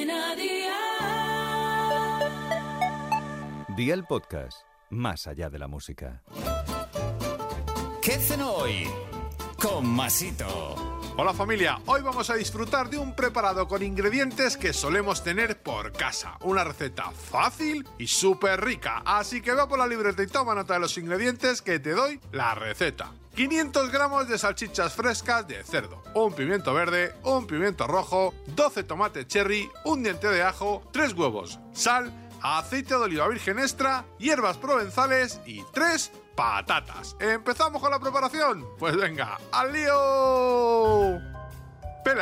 Cadena Dial. Día el podcast, más allá de la música. ¿Qué cenó hoy? Con Masito. Hola familia, hoy vamos a disfrutar de un preparado con ingredientes que solemos tener por casa. Una receta fácil y súper rica, así que va por la libreta y toma nota de los ingredientes que te doy la receta. 500 gramos de salchichas frescas de cerdo, un pimiento verde, un pimiento rojo, 12 tomates cherry, un diente de ajo, 3 huevos, sal, aceite de oliva virgen extra, hierbas provenzales y 3 patatas. ¿Empezamos con la preparación? Pues venga, ¡al lío!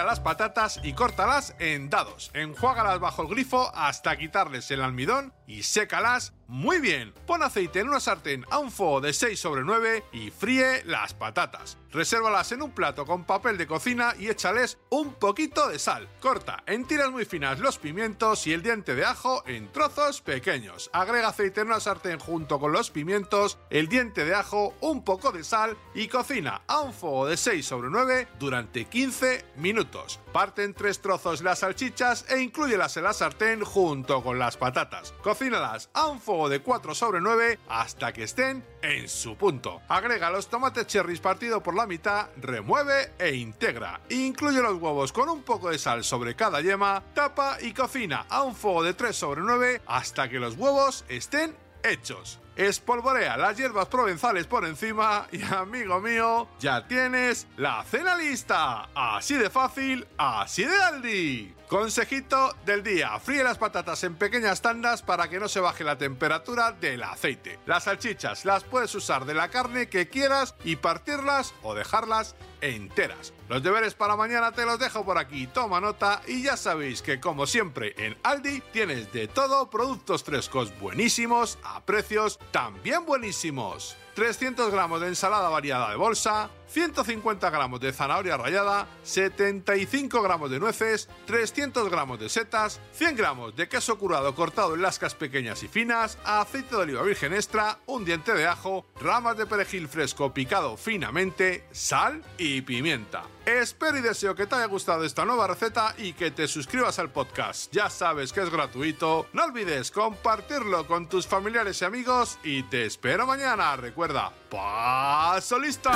Las patatas y córtalas en dados. Enjuágalas bajo el grifo hasta quitarles el almidón y sécalas muy bien. Pon aceite en una sartén a un fuego de 6 sobre 9 y fríe las patatas. Resérvalas en un plato con papel de cocina y échales un poquito de sal. Corta en tiras muy finas los pimientos y el diente de ajo en trozos pequeños. Agrega aceite en una sartén junto con los pimientos, el diente de ajo, un poco de sal y cocina a un fuego de 6 sobre 9 durante 15 minutos. Parte en tres trozos las salchichas e incluyelas en la sartén junto con las patatas. Cocínalas a un fuego de 4 sobre 9 hasta que estén en su punto. Agrega los tomates cherries partido por la mitad, remueve e integra. Incluye los huevos con un poco de sal sobre cada yema, tapa y cocina a un fuego de 3 sobre 9 hasta que los huevos estén hechos. Espolvorea las hierbas provenzales por encima y amigo mío, ya tienes la cena lista. Así de fácil, así de Aldi. Consejito del día, fríe las patatas en pequeñas tandas para que no se baje la temperatura del aceite. Las salchichas las puedes usar de la carne que quieras y partirlas o dejarlas enteras. Los deberes para mañana te los dejo por aquí, toma nota y ya sabéis que como siempre en Aldi tienes de todo productos frescos buenísimos a precios también buenísimos. 300 gramos de ensalada variada de bolsa, 150 gramos de zanahoria rallada, 75 gramos de nueces, 300 gramos de setas, 100 gramos de queso curado cortado en lascas pequeñas y finas, aceite de oliva virgen extra, un diente de ajo, ramas de perejil fresco picado finamente, sal y pimienta. Espero y deseo que te haya gustado esta nueva receta y que te suscribas al podcast. Ya sabes que es gratuito. No olvides compartirlo con tus familiares y amigos y te espero mañana. Recuerda, paso lista.